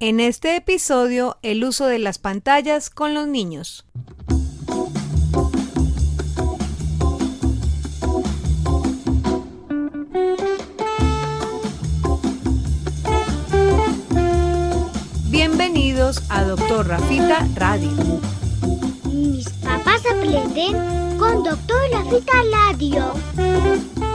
En este episodio, el uso de las pantallas con los niños. Bienvenidos a Doctor Rafita Radio. Mis papás aprenden con Doctor Rafita Radio.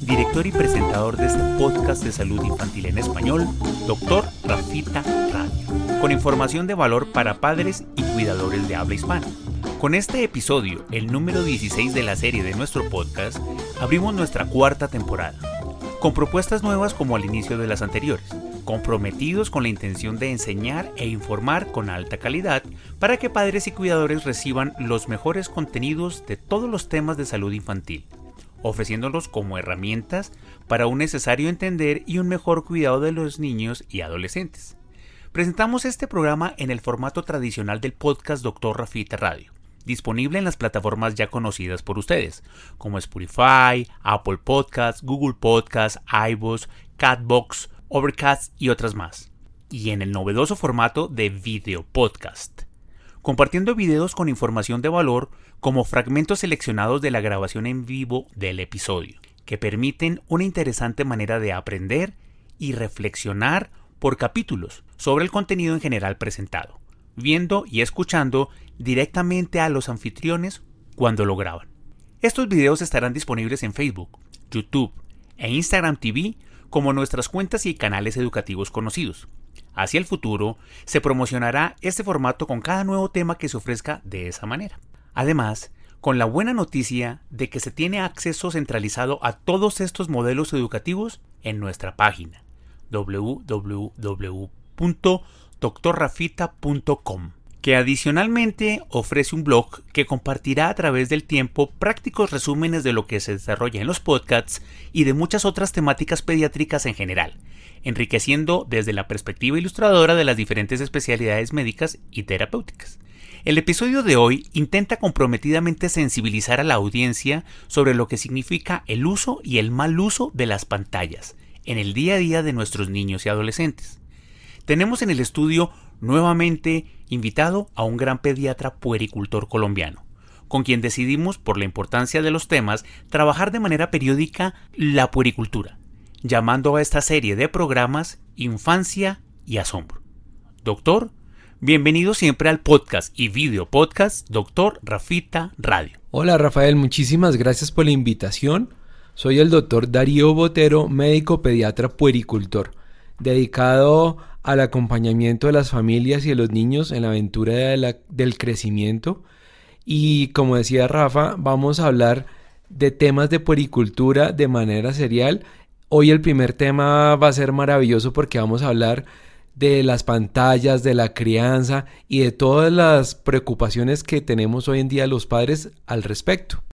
director y presentador de este podcast de salud infantil en español, Doctor Rafita Radio, con información de valor para padres y cuidadores de habla hispana. Con este episodio, el número 16 de la serie de nuestro podcast, abrimos nuestra cuarta temporada, con propuestas nuevas como al inicio de las anteriores, comprometidos con la intención de enseñar e informar con alta calidad para que padres y cuidadores reciban los mejores contenidos de todos los temas de salud infantil ofreciéndolos como herramientas para un necesario entender y un mejor cuidado de los niños y adolescentes. Presentamos este programa en el formato tradicional del podcast Dr. Rafita Radio, disponible en las plataformas ya conocidas por ustedes, como Spotify, Apple Podcasts, Google Podcasts, iVoox, Catbox, Overcast y otras más, y en el novedoso formato de video podcast compartiendo videos con información de valor como fragmentos seleccionados de la grabación en vivo del episodio, que permiten una interesante manera de aprender y reflexionar por capítulos sobre el contenido en general presentado, viendo y escuchando directamente a los anfitriones cuando lo graban. Estos videos estarán disponibles en Facebook, YouTube e Instagram TV como nuestras cuentas y canales educativos conocidos, Hacia el futuro, se promocionará este formato con cada nuevo tema que se ofrezca de esa manera. Además, con la buena noticia de que se tiene acceso centralizado a todos estos modelos educativos en nuestra página www.doctorrafita.com que adicionalmente ofrece un blog que compartirá a través del tiempo prácticos resúmenes de lo que se desarrolla en los podcasts y de muchas otras temáticas pediátricas en general, enriqueciendo desde la perspectiva ilustradora de las diferentes especialidades médicas y terapéuticas. El episodio de hoy intenta comprometidamente sensibilizar a la audiencia sobre lo que significa el uso y el mal uso de las pantallas en el día a día de nuestros niños y adolescentes. Tenemos en el estudio nuevamente invitado a un gran pediatra puericultor colombiano, con quien decidimos, por la importancia de los temas, trabajar de manera periódica la puericultura, llamando a esta serie de programas Infancia y Asombro. Doctor, bienvenido siempre al podcast y video podcast Doctor Rafita Radio. Hola Rafael, muchísimas gracias por la invitación. Soy el doctor Darío Botero, médico pediatra puericultor, dedicado al acompañamiento de las familias y de los niños en la aventura del crecimiento. Y como decía Rafa, vamos a hablar de temas de puericultura de manera serial Hoy el primer tema va a ser maravilloso porque vamos a hablar de las pantallas, de la crianza y de todas las preocupaciones que tenemos hoy en día los padres al respecto.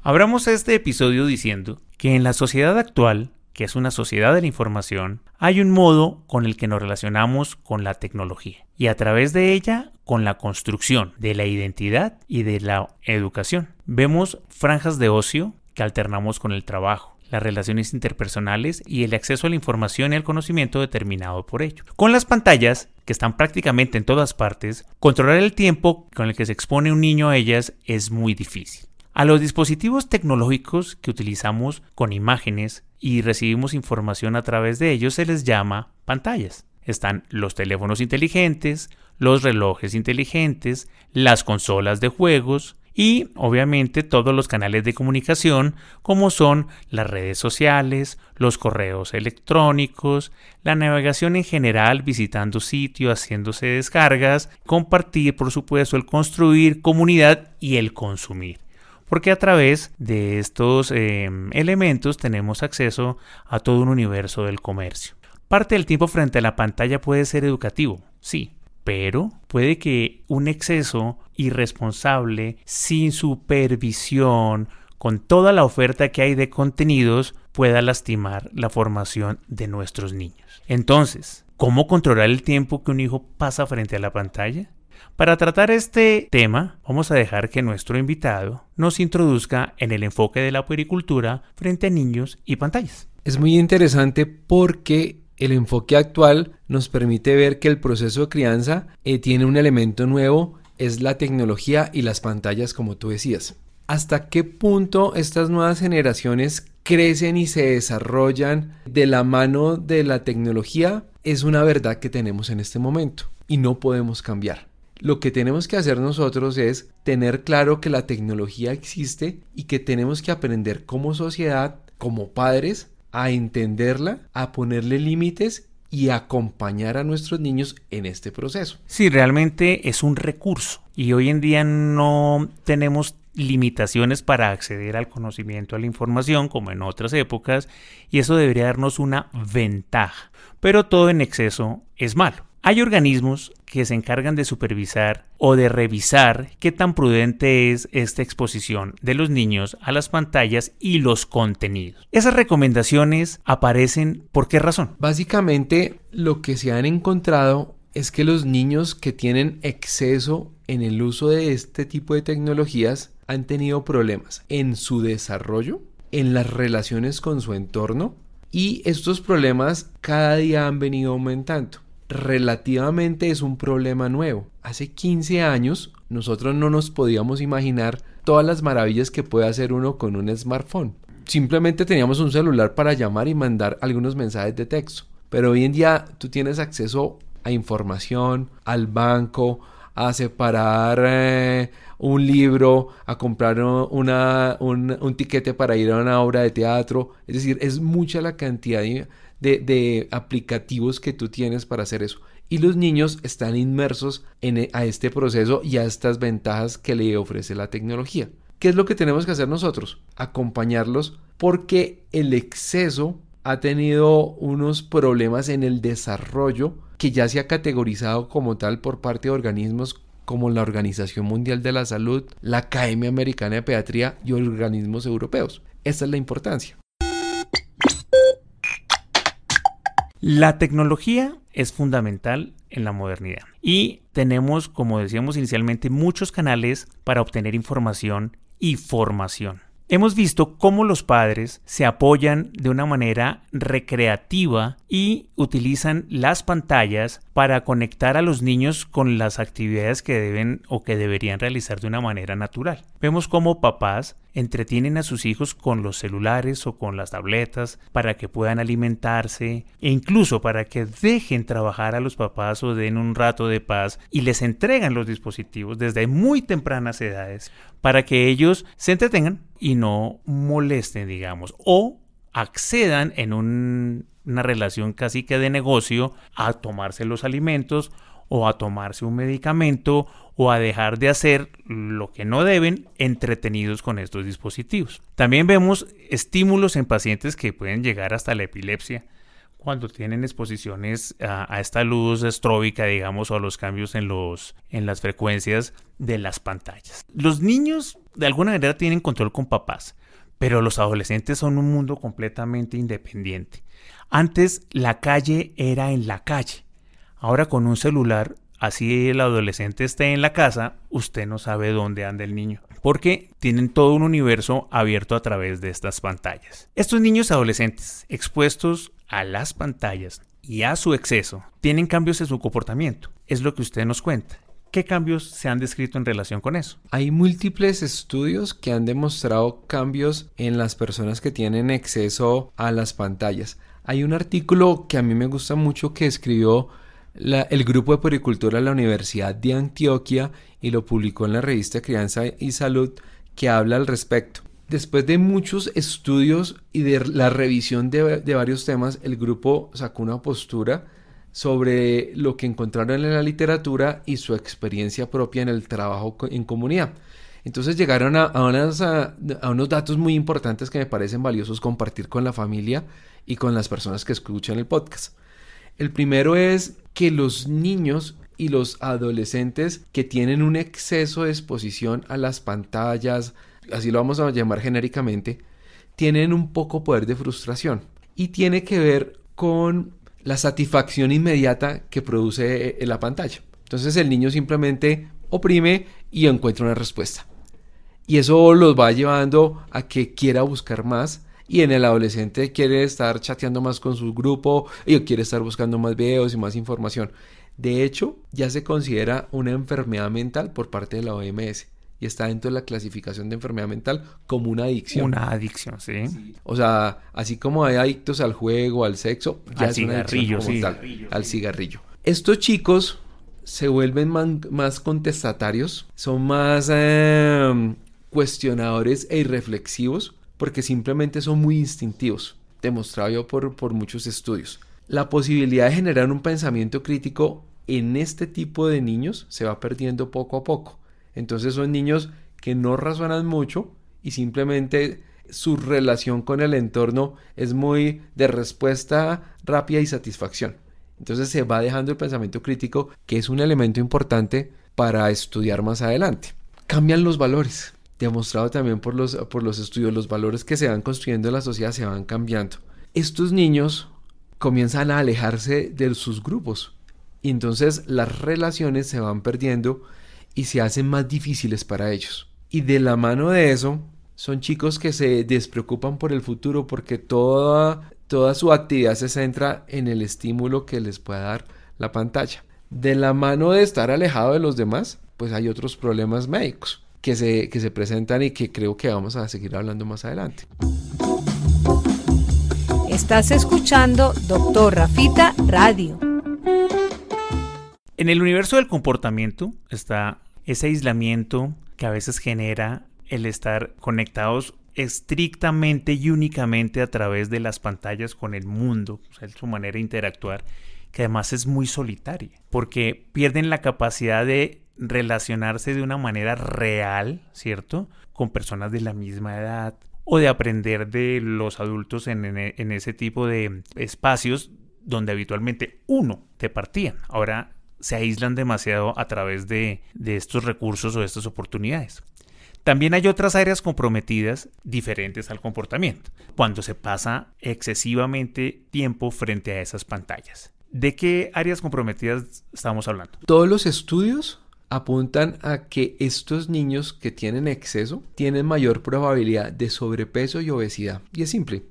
Abramos este episodio diciendo que en la sociedad actual, que es una sociedad de la información, hay un modo con el que nos relacionamos con la tecnología y a través de ella con la construcción de la identidad y de la educación. Vemos franjas de ocio que alternamos con el trabajo, las relaciones interpersonales y el acceso a la información y al conocimiento determinado por ello. Con las pantallas, que están prácticamente en todas partes, controlar el tiempo con el que se expone un niño a ellas es muy difícil. A los dispositivos tecnológicos que utilizamos con imágenes y recibimos información a través de ellos se les llama pantallas. Están los teléfonos inteligentes, los relojes inteligentes, las consolas de juegos, y obviamente todos los canales de comunicación como son las redes sociales, los correos electrónicos, la navegación en general visitando sitios, haciéndose descargas, compartir por supuesto el construir comunidad y el consumir porque a través de estos em, elementos tenemos acceso a todo un universo del comercio. Parte del tiempo frente a la pantalla puede ser educativo, sí, pero puede que un exceso irresponsable, sin supervisión, con toda la oferta que hay de contenidos, pueda lastimar la formación de nuestros niños. Entonces, ¿cómo controlar el tiempo que un hijo pasa frente a la pantalla? Para tratar este tema, vamos a dejar que nuestro invitado nos introduzca en el enfoque de la puericultura frente a niños y pantallas. Es muy interesante porque el enfoque actual nos permite ver que el proceso de crianza eh, tiene un elemento nuevo, es la tecnología y las pantallas, como tú decías. ¿Hasta qué punto estas nuevas generaciones crecen y se desarrollan de la mano de la tecnología? Es una verdad que tenemos en este momento y no podemos cambiar. Lo que tenemos que hacer nosotros es tener claro que la tecnología existe y que tenemos que aprender como sociedad, como padres, a entenderla, a ponerle límites y acompañar a nuestros niños en este proceso. Sí, realmente es un recurso y hoy en día no tenemos limitaciones para acceder al conocimiento, a la información, como en otras épocas, y eso debería darnos una ventaja. Pero todo en exceso es malo. Hay organismos que se encargan de supervisar o de revisar qué tan prudente es esta exposición de los niños a las pantallas y los contenidos. Esas recomendaciones aparecen por qué razón? Básicamente lo que se han encontrado es que los niños que tienen exceso en el uso de este tipo de tecnologías han tenido problemas en su desarrollo, en las relaciones con su entorno y estos problemas cada día han venido aumentando relativamente es un problema nuevo. Hace 15 años nosotros no nos podíamos imaginar todas las maravillas que puede hacer uno con un smartphone. Simplemente teníamos un celular para llamar y mandar algunos mensajes de texto. Pero hoy en día tú tienes acceso a información, al banco, a separar eh, un libro, a comprar un, un tiquete para ir a una obra de teatro. Es decir, es mucha la cantidad de, aplicativos que tú tienes para hacer eso. Y los niños están inmersos en, e, a este proceso y a estas ventajas que le ofrece la tecnología. ¿Qué es lo que tenemos que hacer nosotros? Acompañarlos porque el exceso ha tenido unos problemas en el desarrollo que ya se ha categorizado como tal por parte de organismos como la Organización Mundial de la Salud, la Academia Americana de Pediatría y organismos europeos. Esta es la importancia. La tecnología es fundamental en la modernidad y tenemos, como decíamos inicialmente, muchos canales para obtener información y formación. Hemos visto cómo los padres se apoyan de una manera recreativa y utilizan las pantallas para conectar a los niños con las actividades que deben o que deberían realizar de una manera natural. Vemos cómo papás entretienen a sus hijos con los celulares o con las tabletas para que puedan alimentarse e incluso para que dejen trabajar a los papás o den un rato de paz y les entregan los dispositivos desde muy tempranas edades para que ellos se entretengan y no molesten, digamos, o accedan en una relación casi que de negocio a tomarse los alimentos o a tomarse un medicamento o a dejar de hacer lo que no deben entretenidos con estos dispositivos. También vemos estímulos en pacientes que pueden llegar hasta la epilepsia cuando tienen exposiciones a, esta luz estróbica, digamos, o a los cambios en, los, en las frecuencias de las pantallas. Los niños de alguna manera tienen control con papás, pero los adolescentes son un mundo completamente independiente. Antes la calle era en la calle. Ahora con un celular, así el adolescente esté en la casa, usted no sabe dónde anda el niño, porque tienen todo un universo abierto a través de estas pantallas. Estos niños adolescentes expuestos a las pantallas y a su exceso tienen cambios en su comportamiento. Es lo que usted nos cuenta. ¿Qué cambios se han descrito en relación con eso? Hay múltiples estudios que han demostrado cambios en las personas que tienen exceso a las pantallas. Hay un artículo que a mí me gusta mucho que escribió el grupo de poricultura de la Universidad de Antioquia y lo publicó en la revista Crianza y Salud que habla al respecto. Después de muchos estudios y de la revisión de, de varios temas, el grupo sacó una postura sobre lo que encontraron en la literatura y su experiencia propia en el trabajo en comunidad. Entonces llegaron a, a, unos datos muy importantes que me parecen valiosos compartir con la familia y con las personas que escuchan el podcast. El primero es que los niños y los adolescentes que tienen un exceso de exposición a las pantallas, así lo vamos a llamar genéricamente, tienen un poco poder de frustración y tiene que ver con la satisfacción inmediata que produce eh, la pantalla. Entonces el niño simplemente oprime y encuentra una respuesta. Y eso los va llevando a que quiera buscar más. Y en el adolescente quiere estar chateando más con su grupo y quiere estar buscando más videos y más información. De hecho, ya se considera una enfermedad mental por parte de la OMS y está dentro de la clasificación de enfermedad mental como una adicción. Una adicción, sí. O sea, así como hay adictos al juego, al sexo, ya al cigarrillo, sí. al cigarrillo. Estos chicos se vuelven más contestatarios, son más em, cuestionadores e irreflexivos porque simplemente son muy instintivos, demostrado yo por, por muchos estudios. La posibilidad de generar un pensamiento crítico en este tipo de niños se va perdiendo poco a poco. Entonces son niños que no razonan mucho y simplemente su relación con el entorno es muy de respuesta rápida y satisfacción. Entonces se va dejando el pensamiento crítico, que es un elemento importante para estudiar más adelante. Cambian los valores. Demostrado también por los, por los estudios, los valores que se van construyendo en la sociedad se van cambiando. Estos niños comienzan a alejarse de sus grupos y entonces las relaciones se van perdiendo y se hacen más difíciles para ellos. Y de la mano de eso, son chicos que se despreocupan por el futuro porque toda, toda su actividad se centra en el estímulo que les pueda dar la pantalla. De la mano de estar alejado de los demás, pues hay otros problemas médicos que se, que se presentan y que creo que vamos a seguir hablando más adelante. Estás escuchando Doctor Rafita Radio. En el universo del comportamiento está ese aislamiento que a veces genera el estar conectados estrictamente y únicamente a través de las pantallas con el mundo, o sea, su manera de interactuar, que además es muy solitaria, porque pierden la capacidad de relacionarse de una manera real, ¿cierto? Con personas de la misma edad o de aprender de los adultos en, en ese tipo de espacios donde habitualmente uno te partían. Ahora se aíslan demasiado a través de, estos recursos o estas oportunidades. También hay otras áreas comprometidas diferentes al comportamiento, cuando se pasa excesivamente tiempo frente a esas pantallas. ¿De qué áreas comprometidas estamos hablando? Todos los estudios apuntan a que estos niños que tienen exceso tienen mayor probabilidad de sobrepeso y obesidad. Y es simple.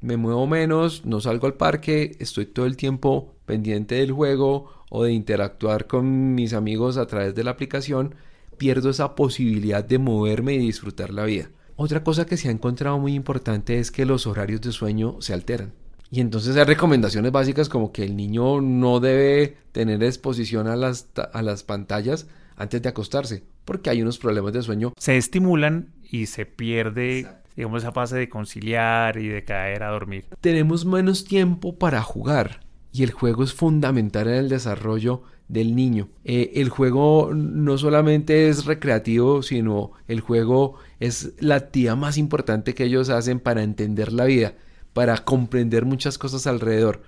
Me muevo menos, no salgo al parque, estoy todo el tiempo pendiente del juego o de interactuar con mis amigos a través de la aplicación, pierdo esa posibilidad de moverme y disfrutar la vida. Otra cosa que se ha encontrado muy importante es que los horarios de sueño se alteran. Y entonces hay recomendaciones básicas como que el niño no debe tener exposición a las, a las pantallas antes de acostarse, porque hay unos problemas de sueño. Se estimulan y se pierde, digamos, esa fase de conciliar y de caer a dormir. Tenemos menos tiempo para jugar y el juego es fundamental en el desarrollo del niño. Eh, el juego no solamente es recreativo, sino el juego es la actividad más importante que ellos hacen para entender la vida, para comprender muchas cosas alrededor.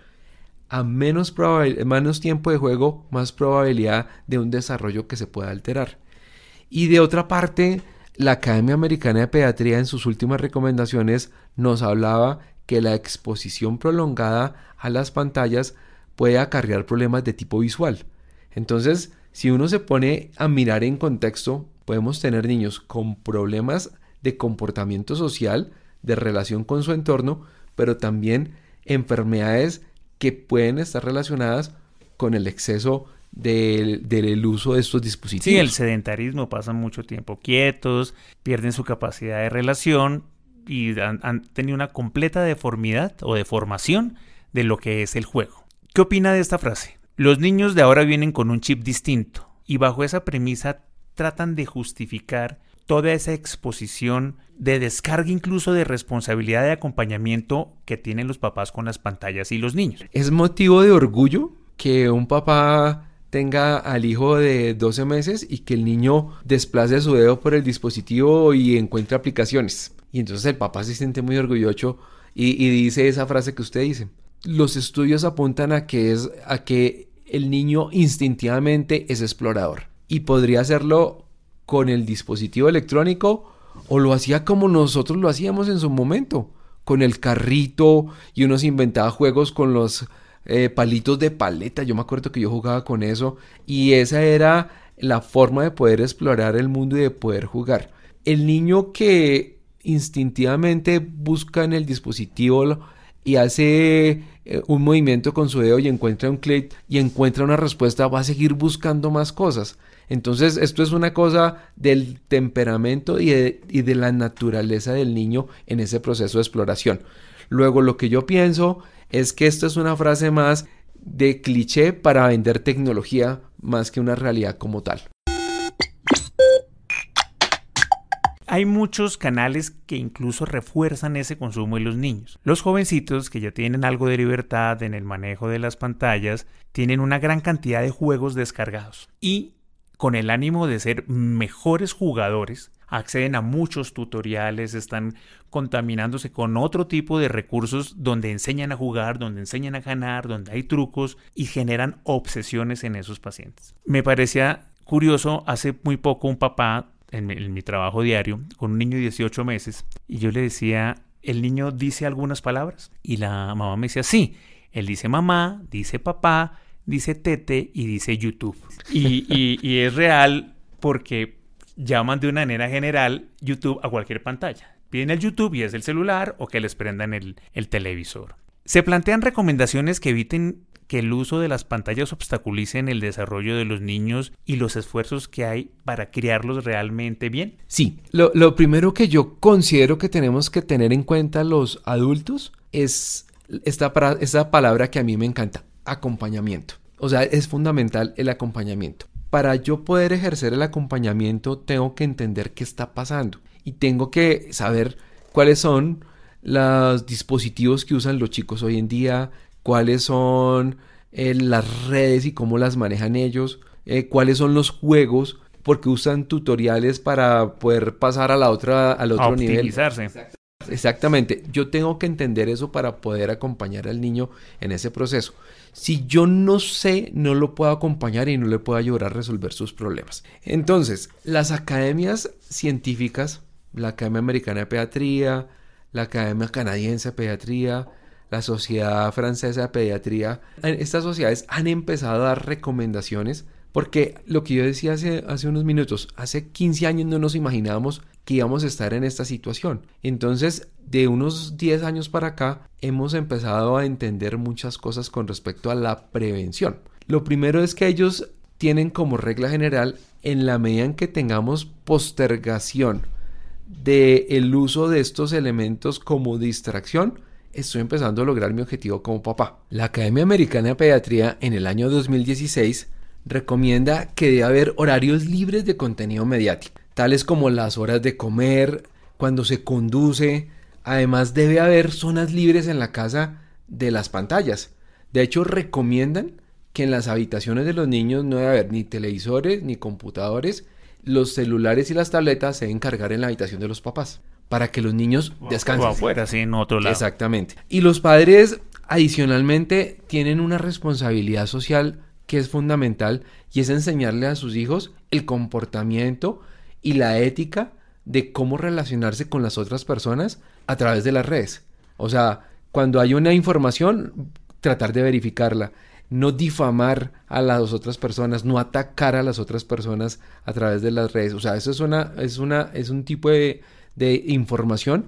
A menos, menos tiempo de juego, más probabilidad de un desarrollo que se pueda alterar. Y de otra parte, la Academia Americana de Pediatría en sus últimas recomendaciones nos hablaba que la exposición prolongada a las pantallas puede acarrear problemas de tipo visual. Entonces, si uno se pone a mirar en contexto, podemos tener niños con problemas de comportamiento social, de relación con su entorno, pero también enfermedades que pueden estar relacionadas con el exceso del, uso de estos dispositivos. Sí, el sedentarismo, pasan mucho tiempo quietos, pierden su capacidad de relación y han, tenido una completa deformidad o deformación de lo que es el juego. ¿Qué opina de esta frase? Los niños de ahora vienen con un chip distinto y bajo esa premisa tratan de justificar toda esa exposición de descarga incluso de responsabilidad de acompañamiento que tienen los papás con las pantallas y los niños. Es motivo de orgullo que un papá tenga al hijo de 12 meses y que el niño desplace su dedo por el dispositivo y encuentre aplicaciones. Y entonces el papá se siente muy orgulloso y, dice esa frase que usted dice. los estudios apuntan a que es a que el niño instintivamente es explorador y podría hacerlo con el dispositivo electrónico o lo hacía como nosotros lo hacíamos en su momento, con el carrito y uno se inventaba juegos con los eh, palitos de paleta. Yo me acuerdo que yo jugaba con eso y esa era la forma de poder explorar el mundo y de poder jugar. El niño que instintivamente busca en el dispositivo y hace eh, un movimiento con su dedo y encuentra un clic y encuentra una respuesta, va a seguir buscando más cosas. Entonces, esto es una cosa del temperamento y de, la naturaleza del niño en ese proceso de exploración. Luego, lo que yo pienso es que esto es una frase más de cliché para vender tecnología más que una realidad como tal. Hay muchos canales que incluso refuerzan ese consumo en los niños. Los jovencitos que ya tienen algo de libertad en el manejo de las pantallas tienen una gran cantidad de juegos descargados y con el ánimo de ser mejores jugadores, acceden a muchos tutoriales, están contaminándose con otro tipo de recursos donde enseñan a jugar, donde enseñan a ganar, donde hay trucos y generan obsesiones en esos pacientes. Me parecía curioso, hace muy poco un papá en mi, trabajo diario con un niño de 18 meses y yo le decía, ¿el niño dice algunas palabras? Y la mamá me decía, sí, él dice mamá, dice papá, dice tete y dice YouTube. Y, es real porque llaman de una manera general YouTube a cualquier pantalla. Piden el YouTube y es el celular o que les prendan el, el televisor. Se plantean recomendaciones que eviten que el uso de las pantallas obstaculicen el desarrollo de los niños y los esfuerzos que hay para criarlos realmente bien? Sí, lo, primero que yo considero que tenemos que tener en cuenta los adultos es esta, esta palabra que a mí me encanta, acompañamiento. O sea, es fundamental el acompañamiento. Para yo poder ejercer el acompañamiento tengo que entender qué está pasando y tengo que saber cuáles son los dispositivos que usan los chicos hoy en día, cuáles son eh, las redes y cómo las manejan ellos, eh, cuáles son los juegos, porque usan tutoriales para poder pasar a la otra, al otro nivel. Exactamente, yo tengo que entender eso para poder acompañar al niño en ese proceso. Si yo no sé, no lo puedo acompañar y no le puedo ayudar a resolver sus problemas. Entonces, las academias científicas, la Academia Americana de Pediatría, la Academia Canadiense de Pediatría, la Sociedad Francesa de Pediatría, estas sociedades han empezado a dar recomendaciones porque lo que yo decía hace, hace unos minutos, hace 15 años no nos imaginábamos que íbamos a estar en esta situación. Entonces, de unos 10 años para acá, hemos empezado a entender muchas cosas con respecto a la prevención. Lo primero es que ellos tienen como regla general, en la medida en que tengamos postergación del el uso de estos elementos como distracción, estoy empezando a lograr mi objetivo como papá. La Academia Americana de Pediatría en el año 2016 recomienda que debe haber horarios libres de contenido mediático, tales como las horas de comer, cuando se conduce. Además debe haber zonas libres en la casa de las pantallas. De hecho, recomiendan que en las habitaciones de los niños no debe haber ni televisores ni computadores. Los celulares y las tabletas se deben cargar en la habitación de los papás para que los niños descansen. O afuera, sí, en otro lado. Exactamente. Y los padres, adicionalmente, tienen una responsabilidad social que es fundamental y es enseñarle a sus hijos el comportamiento y la ética de cómo relacionarse con las otras personas a través de las redes. O sea, cuando hay una información, tratar de verificarla, no difamar a las otras personas, no atacar a las otras personas a través de las redes. O sea, eso es una, es una, es un tipo de, de información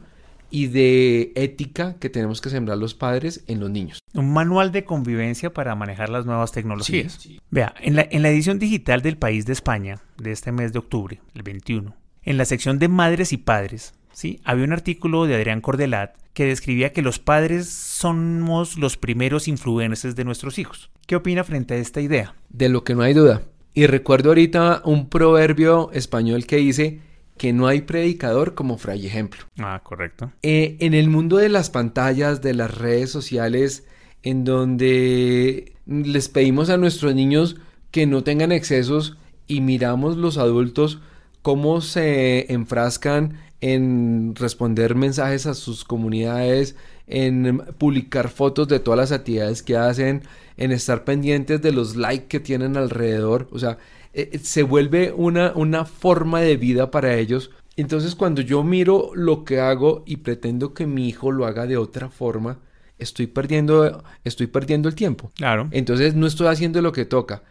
y de ética que tenemos que sembrar los padres en los niños. Un manual de convivencia para manejar las nuevas tecnologías. Vea, en la, en la edición digital del País de España de este mes de octubre, el 21, en la sección de madres y padres, ¿sí? había un artículo de Adrián Cordelat que describía que los padres somos los primeros influencers de nuestros hijos. ¿Qué opina frente a esta idea? De lo que no hay duda. Y recuerdo ahorita un proverbio español que dice, que no hay predicador como fray ejemplo. Ah, correcto. Eh, en el mundo de las pantallas, de las redes sociales, en donde les pedimos a nuestros niños que no tengan excesos y miramos los adultos cómo se enfrascan en responder mensajes a sus comunidades, en publicar fotos de todas las actividades que hacen, en estar pendientes de los likes que tienen alrededor. O sea, eh, eh, se vuelve una, una forma de vida para ellos. Entonces cuando yo miro lo que hago y pretendo que mi hijo lo haga de otra forma, estoy perdiendo, estoy perdiendo el tiempo. Claro. Entonces no estoy haciendo lo que toca.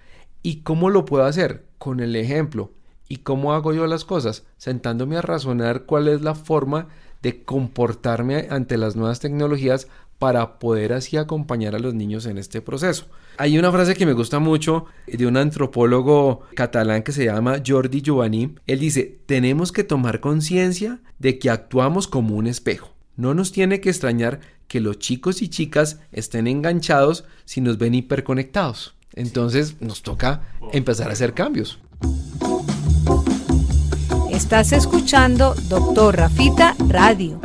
¿Y cómo lo puedo hacer? Con el ejemplo. ¿Y cómo hago yo las cosas? Sentándome a razonar cuál es la forma de comportarme ante las nuevas tecnologías para poder así acompañar a los niños en este proceso. Hay una frase que me gusta mucho de un antropólogo catalán que se llama Jordi Giovanni. Él dice, tenemos que tomar conciencia de que actuamos como un espejo. No nos tiene que extrañar que los chicos y chicas estén enganchados si nos ven hiperconectados. Entonces nos toca empezar a hacer cambios. Estás escuchando Doctor Rafita Radio.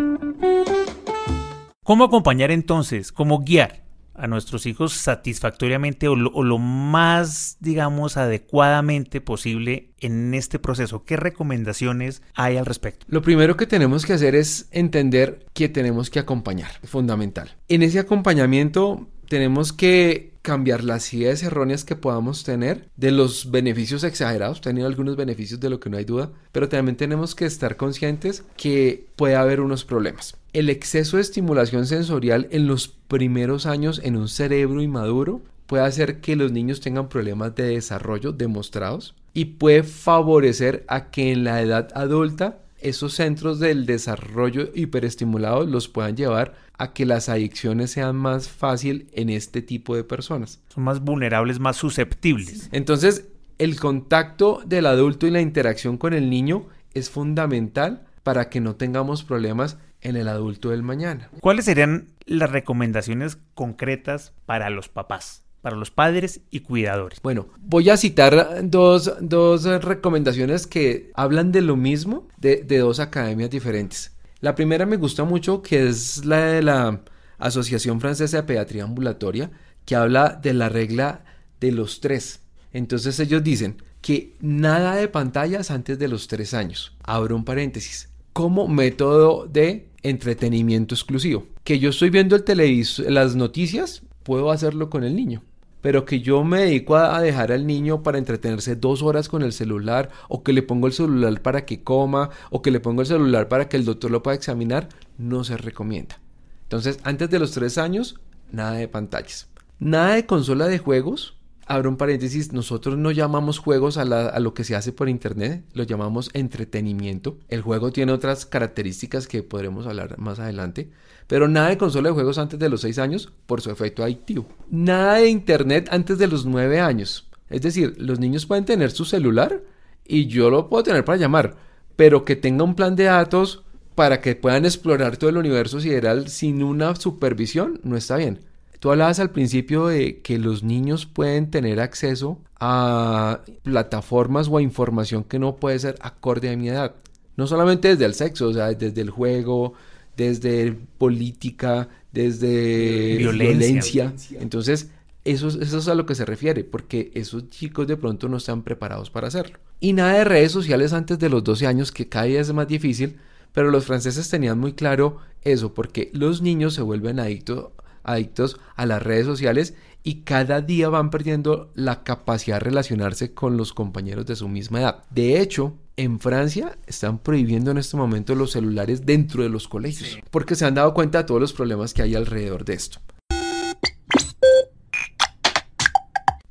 ¿Cómo acompañar entonces, cómo guiar a nuestros hijos satisfactoriamente o lo, más, digamos, adecuadamente posible en este proceso? ¿Qué recomendaciones hay al respecto? Lo primero que tenemos que hacer es entender que tenemos que acompañar, fundamental. En ese acompañamiento tenemos que cambiar las ideas erróneas que podamos tener de los beneficios exagerados, tenido algunos beneficios de lo que no hay duda, pero también tenemos que estar conscientes que puede haber unos problemas. El exceso de estimulación sensorial en los primeros años en un cerebro inmaduro puede hacer que los niños tengan problemas de desarrollo demostrados y puede favorecer a que en la edad adulta esos centros del desarrollo hiperestimulados los puedan llevar a que las adicciones sean más fácil en este tipo de personas. Son más vulnerables, más susceptibles. Entonces, el contacto del adulto y la interacción con el niño es fundamental para que no tengamos problemas en el adulto del mañana. ¿Cuáles serían las recomendaciones concretas para los papás? Para los padres y cuidadores. Bueno, voy a citar dos, recomendaciones que hablan de lo mismo de, de dos academias diferentes. La primera me gusta mucho, que es la de la Asociación Francesa de Pediatría Ambulatoria, que habla de la regla de los tres. Entonces ellos dicen que nada de pantallas antes de los tres años. Abro un paréntesis. Como método de entretenimiento exclusivo. Que yo estoy viendo el televisor, las noticias, puedo hacerlo con el niño pero que yo me dedico a dejar al niño para entretenerse dos horas con el celular, o que le pongo el celular para que coma, o que le pongo el celular para que el doctor lo pueda examinar, no se recomienda. Entonces, antes de los tres años, nada de pantallas. Nada de consola de juegos, abro un paréntesis, nosotros no llamamos juegos a, lo que se hace por internet, lo llamamos entretenimiento. El juego tiene otras características que podremos hablar más adelante, pero nada de consola de juegos antes de los 6 años por su efecto adictivo. Nada de internet antes de los 9 años. Es decir, los niños pueden tener su celular y yo lo puedo tener para llamar, pero que tenga un plan de datos para que puedan explorar todo el universo sideral sin una supervisión no está bien. Tú hablabas al principio de que los niños pueden tener acceso a plataformas o a información que no puede ser acorde a mi edad. No solamente desde el sexo, o sea, desde el juego, desde política, desde violencia. Entonces, eso, eso, es a lo que se refiere, porque esos chicos de pronto no están preparados para hacerlo. Y nada de redes sociales antes de los 12 años, que cada día es más difícil, pero los franceses tenían muy claro eso, porque los niños se vuelven adictos adictos a las redes sociales y cada día van perdiendo la capacidad de relacionarse con los compañeros de su misma edad. De hecho, en Francia están prohibiendo en este momento los celulares dentro de los colegios porque se han dado cuenta de todos los problemas que hay alrededor de esto.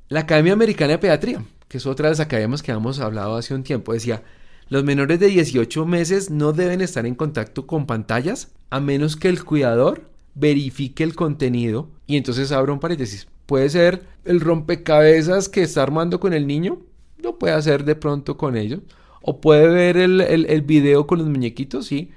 La Academia Americana de Pediatría, que es otra de las academias que hemos hablado hace un tiempo, decía, los menores de 18 meses no deben estar en contacto con pantallas a menos que el cuidador verifique el contenido y entonces abro un paréntesis. Puede ser el rompecabezas que está armando con el niño, lo puede hacer de pronto con ellos. O puede ver el, el, video con los muñequitos, sí,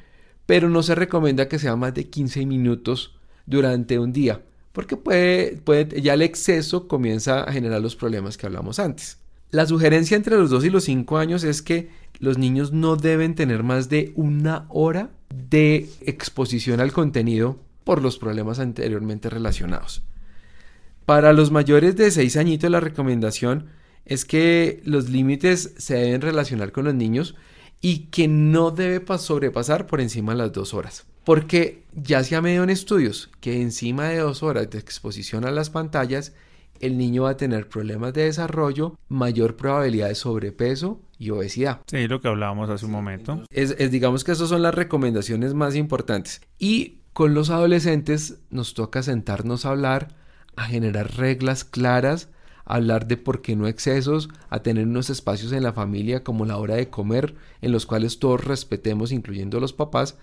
pero no se recomienda que sea más de 15 minutos durante un día, porque puede, puede, ya el exceso comienza a generar los problemas que hablamos antes. La sugerencia entre los 2 y los 5 años es que los niños no deben tener más de una hora de exposición al contenido por los problemas anteriormente relacionados. Para los mayores de 6 añitos la recomendación es que los límites se deben relacionar con los niños y que no debe sobrepasar por encima de las dos horas. Porque ya se ha medido en estudios que encima de dos horas de exposición a las pantallas, el niño va a tener problemas de desarrollo, mayor probabilidad de sobrepeso y obesidad. Sí, lo que hablábamos hace un momento. Es, es digamos que esas son las recomendaciones más importantes. Y con los adolescentes nos toca sentarnos a hablar, a generar reglas claras, hablar de por qué no excesos, a tener unos espacios en la familia como la hora de comer, en los cuales todos respetemos, incluyendo los papás,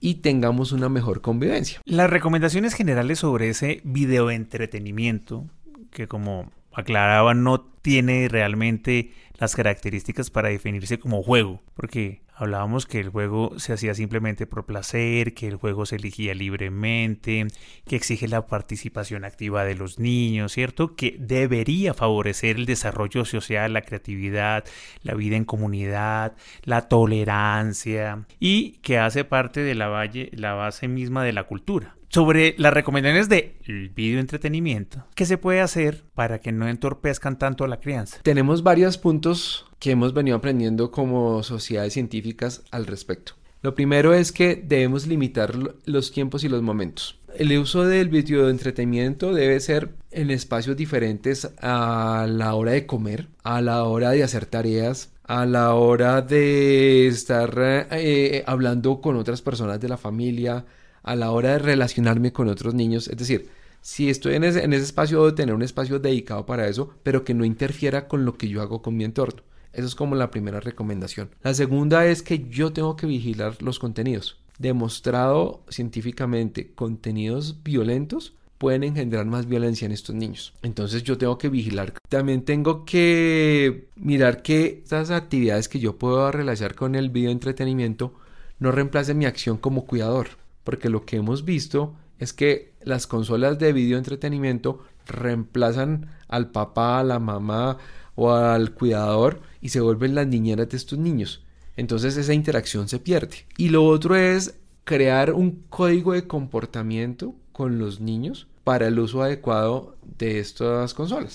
y tengamos una mejor convivencia. Las recomendaciones generales sobre ese videoentretenimiento que como aclaraba no tiene realmente las características para definirse como juego, porque hablábamos que el juego se hacía simplemente por placer, que el juego se elegía libremente, que exige la participación activa de los niños, ¿cierto? Que debería favorecer el desarrollo social, la creatividad, la vida en comunidad, la tolerancia y que hace parte de la, base misma de la cultura sobre las recomendaciones de video entretenimiento, ¿qué se puede hacer para que no entorpezcan tanto a la crianza? Tenemos varios puntos que hemos venido aprendiendo como sociedades científicas al respecto. Lo primero es que debemos limitar los tiempos y los momentos. El uso del video de entretenimiento debe ser en espacios diferentes a la hora de comer, a la hora de hacer tareas, a la hora de estar eh, hablando con otras personas de la familia, a la hora de relacionarme con otros niños. Es decir, si estoy en ese, espacio, debo tener un espacio dedicado para eso, pero que no interfiera con lo que yo hago con mi entorno. Eso es como la primera recomendación. La segunda es que yo tengo que vigilar los contenidos. Demostrado científicamente, contenidos violentos pueden engendrar más violencia en estos niños. Entonces yo tengo que vigilar. También tengo que mirar que estas actividades que yo puedo realizar con el video entretenimiento no reemplacen mi acción como cuidador porque lo que hemos visto es que las consolas de video entretenimiento reemplazan al papá, a la mamá o al cuidador y se vuelven las niñeras de estos niños. Entonces esa interacción se pierde. Y lo otro es crear un código de comportamiento con los niños para el uso adecuado de estas consolas.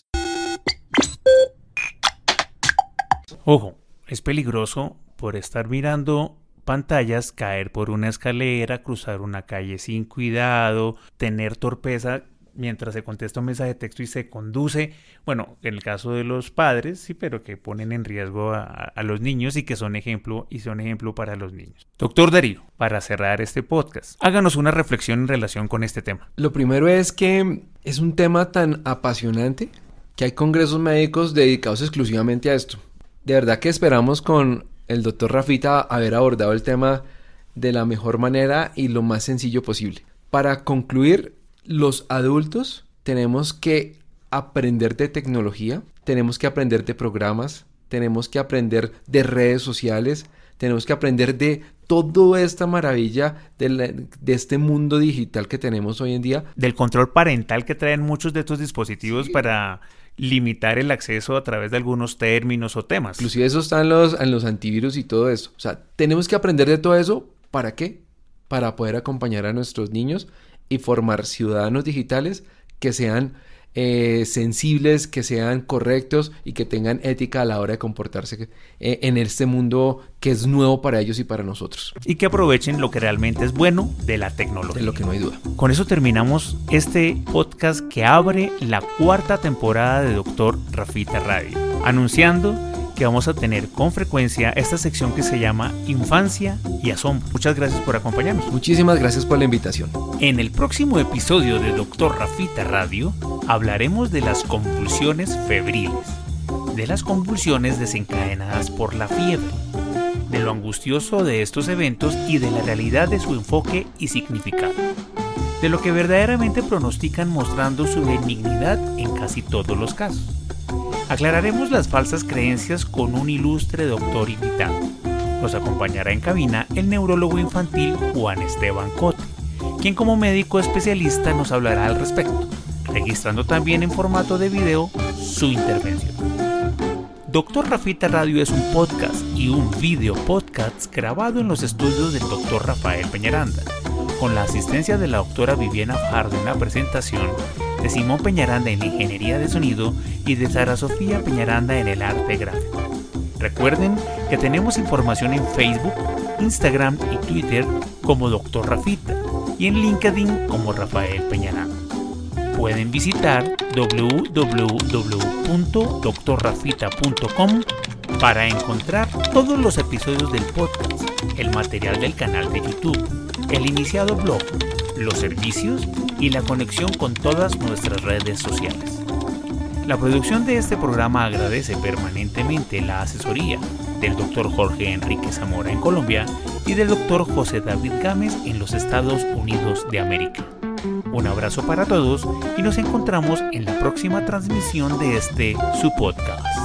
Ojo, es peligroso por estar mirando pantallas, caer por una escalera, cruzar una calle sin cuidado, tener torpeza mientras se contesta un mensaje de texto y se conduce, bueno, en el caso de los padres, sí, pero que ponen en riesgo a, a, los niños y que son ejemplo y son ejemplo para los niños. Doctor Darío, para cerrar este podcast, háganos una reflexión en relación con este tema. Lo primero es que es un tema tan apasionante que hay congresos médicos dedicados exclusivamente a esto. De verdad que esperamos con el doctor Rafita haber abordado el tema de la mejor manera y lo más sencillo posible. Para concluir, los adultos tenemos que aprender de tecnología, tenemos que aprender de programas, tenemos que aprender de redes sociales, tenemos que aprender de toda esta maravilla de, de, este mundo digital que tenemos hoy en día. Del control parental que traen muchos de estos dispositivos sí. para limitar el acceso a través de algunos términos o temas. Inclusive eso está en los, en los antivirus y todo eso. O sea, tenemos que aprender de todo eso. ¿Para qué? Para poder acompañar a nuestros niños y formar ciudadanos digitales que sean eh, sensibles, que sean correctos y que tengan ética a la hora de comportarse eh, en este mundo que es nuevo para ellos y para nosotros. Y que aprovechen lo que realmente es bueno de la tecnología. De lo que no hay duda. Con eso terminamos este podcast que abre la cuarta temporada de Doctor Rafita Radio, anunciando que vamos a tener con frecuencia esta sección que se llama Infancia y Asombro. Muchas gracias por acompañarnos. Muchísimas gracias por la invitación. En el próximo episodio de Doctor Rafita Radio hablaremos de las convulsiones febriles, de las convulsiones desencadenadas por la fiebre, de lo angustioso de estos eventos y de la realidad de su enfoque y significado, de lo que verdaderamente pronostican mostrando su benignidad en casi todos los casos aclararemos las falsas creencias con un ilustre doctor invitado. Nos acompañará en cabina el neurólogo infantil Juan Esteban Cote, quien como médico especialista nos hablará al respecto, registrando también en formato de video su intervención. Doctor Rafita Radio es un podcast y un video podcast grabado en los estudios del doctor Rafael Peñaranda, con la asistencia de la doctora Viviana Fajardo en la presentación de Simón Peñaranda en ingeniería de sonido y de Sara Sofía Peñaranda en el arte gráfico. Recuerden que tenemos información en Facebook, Instagram y Twitter como Dr. Rafita y en LinkedIn como Rafael Peñaranda. Pueden visitar www.doctorrafita.com para encontrar todos los episodios del podcast, el material del canal de YouTube, el iniciado blog, los servicios y la conexión con todas nuestras redes sociales. La producción de este programa agradece permanentemente la asesoría del Dr. Jorge Enrique Zamora en Colombia y del Dr. José David Gámez en los Estados Unidos de América. Un abrazo para todos y nos encontramos en la próxima transmisión de este su podcast.